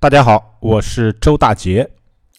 大家好，我是周大杰。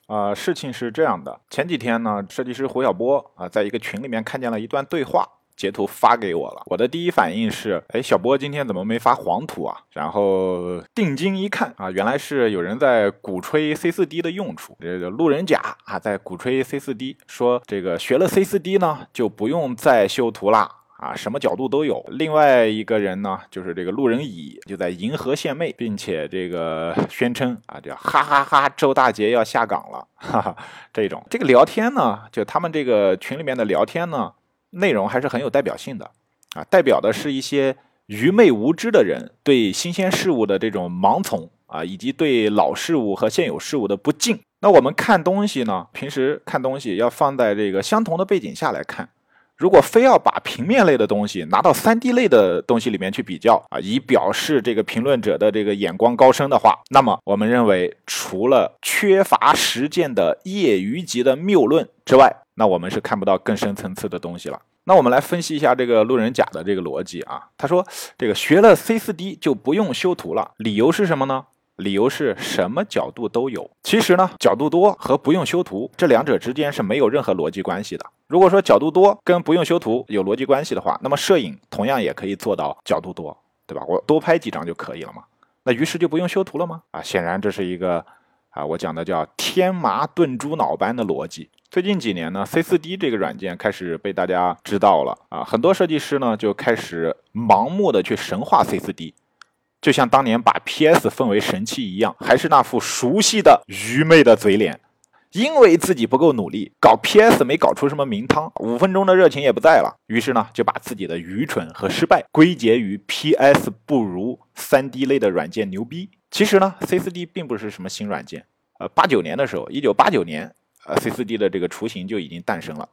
啊，事情是这样的，前几天呢，设计师胡晓波啊，在一个群里面看见了一段对话，截图发给我了。我的第一反应是，哎，小波今天怎么没发黄图啊？然后定睛一看啊，原来是有人在鼓吹 C4D 的用处。这个路人甲啊，在鼓吹 C4D，说这个学了 C4D 呢，就不用再修图啦。啊，什么角度都有。另外一个人呢，就是这个路人乙，就在银河献媚，并且这个宣称啊，叫哈哈哈，周大杰要下岗了，哈哈。这种这个聊天呢，就他们这个群里面的聊天呢，内容还是很有代表性的啊，代表的是一些愚昧无知的人对新鲜事物的这种盲从啊，以及对老事物和现有事物的不敬。那我们看东西呢，平时看东西要放在这个相同的背景下来看。如果非要把平面类的东西拿到三 D 类的东西里面去比较啊，以表示这个评论者的这个眼光高深的话，那么我们认为，除了缺乏实践的业余级的谬论之外，那我们是看不到更深层次的东西了。那我们来分析一下这个路人甲的这个逻辑啊，他说这个学了 C4D 就不用修图了，理由是什么呢？理由是什么角度都有。其实呢，角度多和不用修图这两者之间是没有任何逻辑关系的。如果说角度多跟不用修图有逻辑关系的话，那么摄影同样也可以做到角度多，对吧？我多拍几张就可以了嘛。那于是就不用修图了吗？啊，显然这是一个啊，我讲的叫天麻炖猪脑般的逻辑。最近几年呢，C4D 这个软件开始被大家知道了啊，很多设计师呢就开始盲目的去神化 C4D。就像当年把 PS 奉为神器一样，还是那副熟悉的愚昧的嘴脸。因为自己不够努力，搞 PS 没搞出什么名堂，五分钟的热情也不在了。于是呢，就把自己的愚蠢和失败归结于 PS 不如 3D 类的软件牛逼。其实呢，C4D 并不是什么新软件。呃，八九年的时候，一九八九年，呃，C4D 的这个雏形就已经诞生了。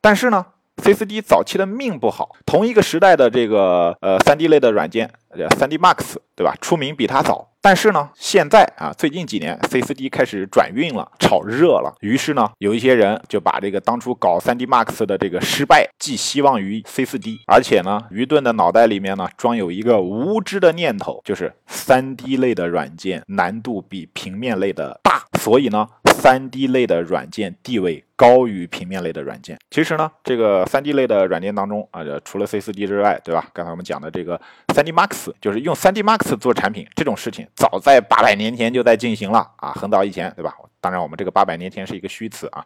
但是呢，C4D 早期的命不好，同一个时代的这个呃 3D 类的软件，呃 3D Max，对吧？出名比它早。但是呢，现在啊，最近几年 C4D 开始转运了，炒热了。于是呢，有一些人就把这个当初搞 3D Max 的这个失败寄希望于 C4D，而且呢，愚钝的脑袋里面呢装有一个无知的念头，就是 3D 类的软件难度比平面类的大，所以呢。三 D 类的软件地位高于平面类的软件。其实呢，这个三 D 类的软件当中啊，除了 C4D 之外，对吧？刚才我们讲的这个 3D Max，就是用 3D Max 做产品这种事情，早在八百年前就在进行了啊，很早以前，对吧？当然，我们这个八百年前是一个虚词啊，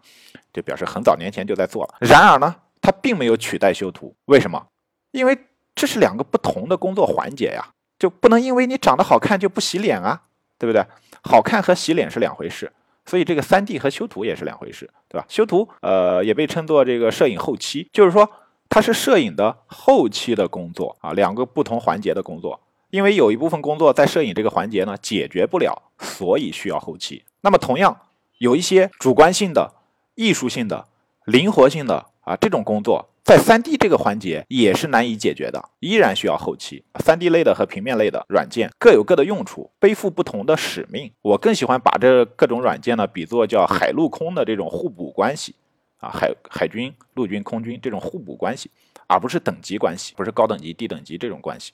就表示很早年前就在做了。然而呢，它并没有取代修图，为什么？因为这是两个不同的工作环节呀，就不能因为你长得好看就不洗脸啊，对不对？好看和洗脸是两回事。所以这个三 D 和修图也是两回事，对吧？修图，呃，也被称作这个摄影后期，就是说它是摄影的后期的工作啊，两个不同环节的工作。因为有一部分工作在摄影这个环节呢解决不了，所以需要后期。那么同样有一些主观性的、艺术性的、灵活性的啊这种工作。在三 D 这个环节也是难以解决的，依然需要后期。三 D 类的和平面类的软件各有各的用处，背负不同的使命。我更喜欢把这各种软件呢比作叫海陆空的这种互补关系啊，海海军、陆军、空军这种互补关系，而不是等级关系，不是高等级、低等级这种关系。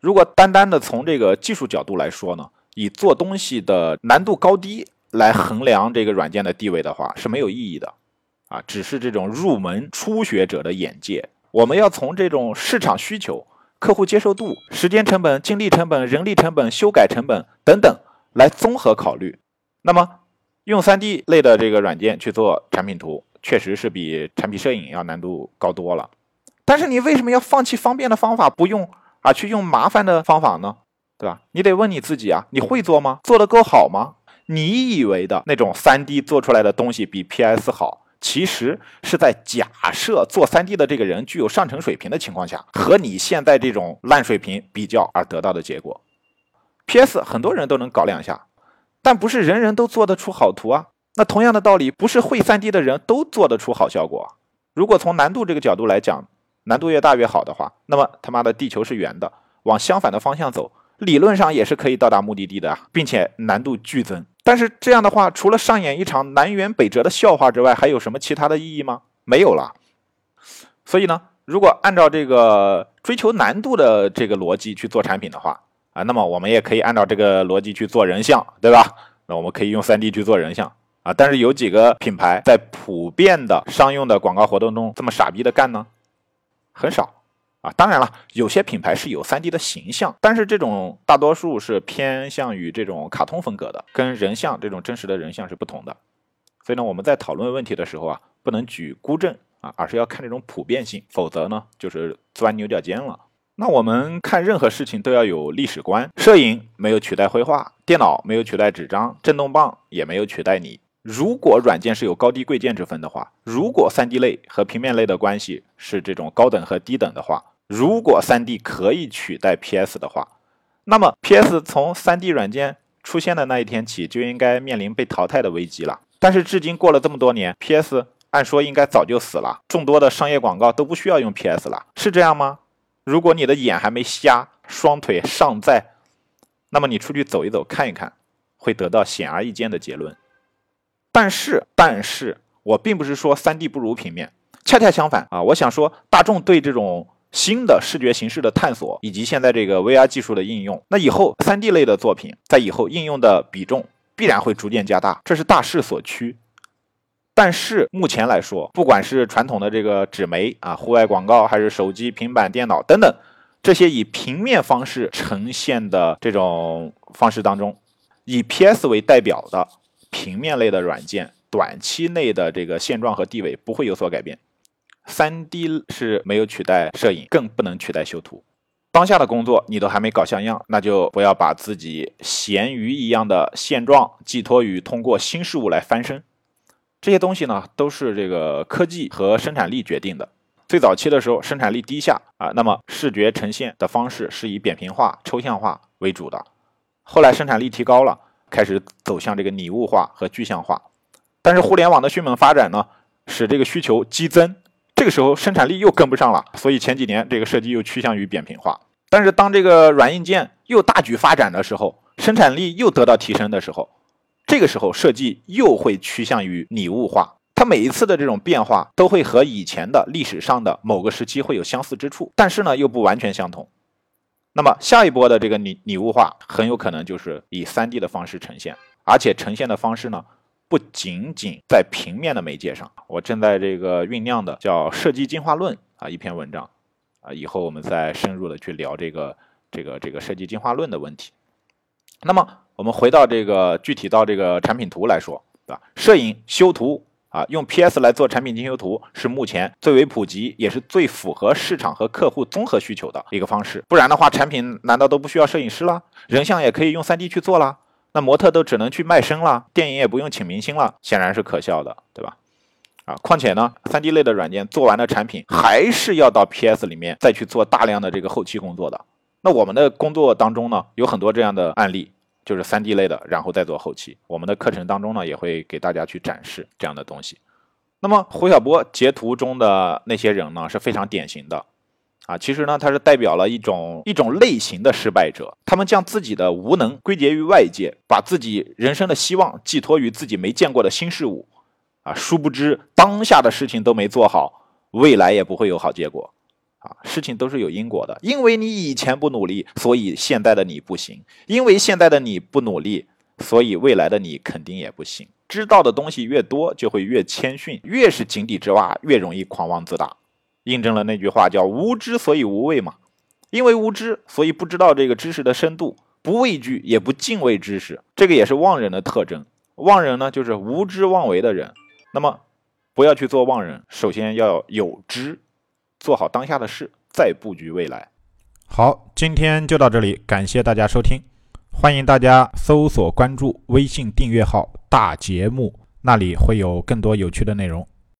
如果单单的从这个技术角度来说呢，以做东西的难度高低来衡量这个软件的地位的话，是没有意义的。啊，只是这种入门初学者的眼界。我们要从这种市场需求、客户接受度、时间成本、精力成本、人力成本、修改成本等等来综合考虑。那么，用 3D 类的这个软件去做产品图，确实是比产品摄影要难度高多了。但是，你为什么要放弃方便的方法不用，啊去用麻烦的方法呢？对吧？你得问你自己啊，你会做吗？做得够好吗？你以为的那种 3D 做出来的东西比 PS 好？其实是在假设做 3D 的这个人具有上乘水平的情况下，和你现在这种烂水平比较而得到的结果。PS 很多人都能搞两下，但不是人人都做得出好图啊。那同样的道理，不是会 3D 的人都做得出好效果。如果从难度这个角度来讲，难度越大越好的话，那么他妈的地球是圆的，往相反的方向走，理论上也是可以到达目的地的，并且难度剧增。但是这样的话，除了上演一场南辕北辙的笑话之外，还有什么其他的意义吗？没有了。所以呢，如果按照这个追求难度的这个逻辑去做产品的话，啊，那么我们也可以按照这个逻辑去做人像，对吧？那我们可以用 3D 去做人像啊，但是有几个品牌在普遍的商用的广告活动中这么傻逼的干呢？很少。啊，当然了，有些品牌是有 3D 的形象，但是这种大多数是偏向于这种卡通风格的，跟人像这种真实的人像是不同的。所以呢，我们在讨论问题的时候啊，不能举孤证啊，而是要看这种普遍性，否则呢，就是钻牛角尖了。那我们看任何事情都要有历史观，摄影没有取代绘画，电脑没有取代纸张，震动棒也没有取代你。如果软件是有高低贵贱之分的话，如果 3D 类和平面类的关系是这种高等和低等的话，如果 3D 可以取代 PS 的话，那么 PS 从 3D 软件出现的那一天起就应该面临被淘汰的危机了。但是至今过了这么多年，PS 按说应该早就死了，众多的商业广告都不需要用 PS 了，是这样吗？如果你的眼还没瞎，双腿尚在，那么你出去走一走，看一看，会得到显而易见的结论。但是，但是我并不是说三 D 不如平面，恰恰相反啊！我想说，大众对这种新的视觉形式的探索，以及现在这个 VR 技术的应用，那以后三 D 类的作品在以后应用的比重必然会逐渐加大，这是大势所趋。但是目前来说，不管是传统的这个纸媒啊、户外广告，还是手机、平板电脑等等这些以平面方式呈现的这种方式当中，以 PS 为代表的。平面类的软件，短期内的这个现状和地位不会有所改变。三 D 是没有取代摄影，更不能取代修图。当下的工作你都还没搞像样，那就不要把自己咸鱼一样的现状寄托于通过新事物来翻身。这些东西呢，都是这个科技和生产力决定的。最早期的时候，生产力低下啊，那么视觉呈现的方式是以扁平化、抽象化为主的。后来生产力提高了。开始走向这个拟物化和具象化，但是互联网的迅猛发展呢，使这个需求激增，这个时候生产力又跟不上了，所以前几年这个设计又趋向于扁平化。但是当这个软硬件又大举发展的时候，生产力又得到提升的时候，这个时候设计又会趋向于拟物化。它每一次的这种变化都会和以前的历史上的某个时期会有相似之处，但是呢又不完全相同。那么下一波的这个拟拟物化很有可能就是以 3D 的方式呈现，而且呈现的方式呢，不仅仅在平面的媒介上。我正在这个酝酿的叫《设计进化论》啊一篇文章，啊以后我们再深入的去聊这个这个这个设计进化论的问题。那么我们回到这个具体到这个产品图来说，对吧？摄影修图。啊，用 PS 来做产品精修图是目前最为普及，也是最符合市场和客户综合需求的一个方式。不然的话，产品难道都不需要摄影师了？人像也可以用 3D 去做了？那模特都只能去卖身了？电影也不用请明星了？显然是可笑的，对吧？啊，况且呢，3D 类的软件做完的产品还是要到 PS 里面再去做大量的这个后期工作的。那我们的工作当中呢，有很多这样的案例。就是三 D 类的，然后再做后期。我们的课程当中呢，也会给大家去展示这样的东西。那么胡晓波截图中的那些人呢，是非常典型的啊。其实呢，他是代表了一种一种类型的失败者。他们将自己的无能归结于外界，把自己人生的希望寄托于自己没见过的新事物啊。殊不知当下的事情都没做好，未来也不会有好结果。啊，事情都是有因果的，因为你以前不努力，所以现在的你不行；因为现在的你不努力，所以未来的你肯定也不行。知道的东西越多，就会越谦逊；越是井底之蛙，越容易狂妄自大。印证了那句话，叫“无知所以无畏”嘛。因为无知，所以不知道这个知识的深度，不畏惧也不敬畏知识，这个也是妄人的特征。妄人呢，就是无知妄为的人。那么，不要去做妄人，首先要有知。做好当下的事，再布局未来。好，今天就到这里，感谢大家收听，欢迎大家搜索关注微信订阅号“大节目”，那里会有更多有趣的内容。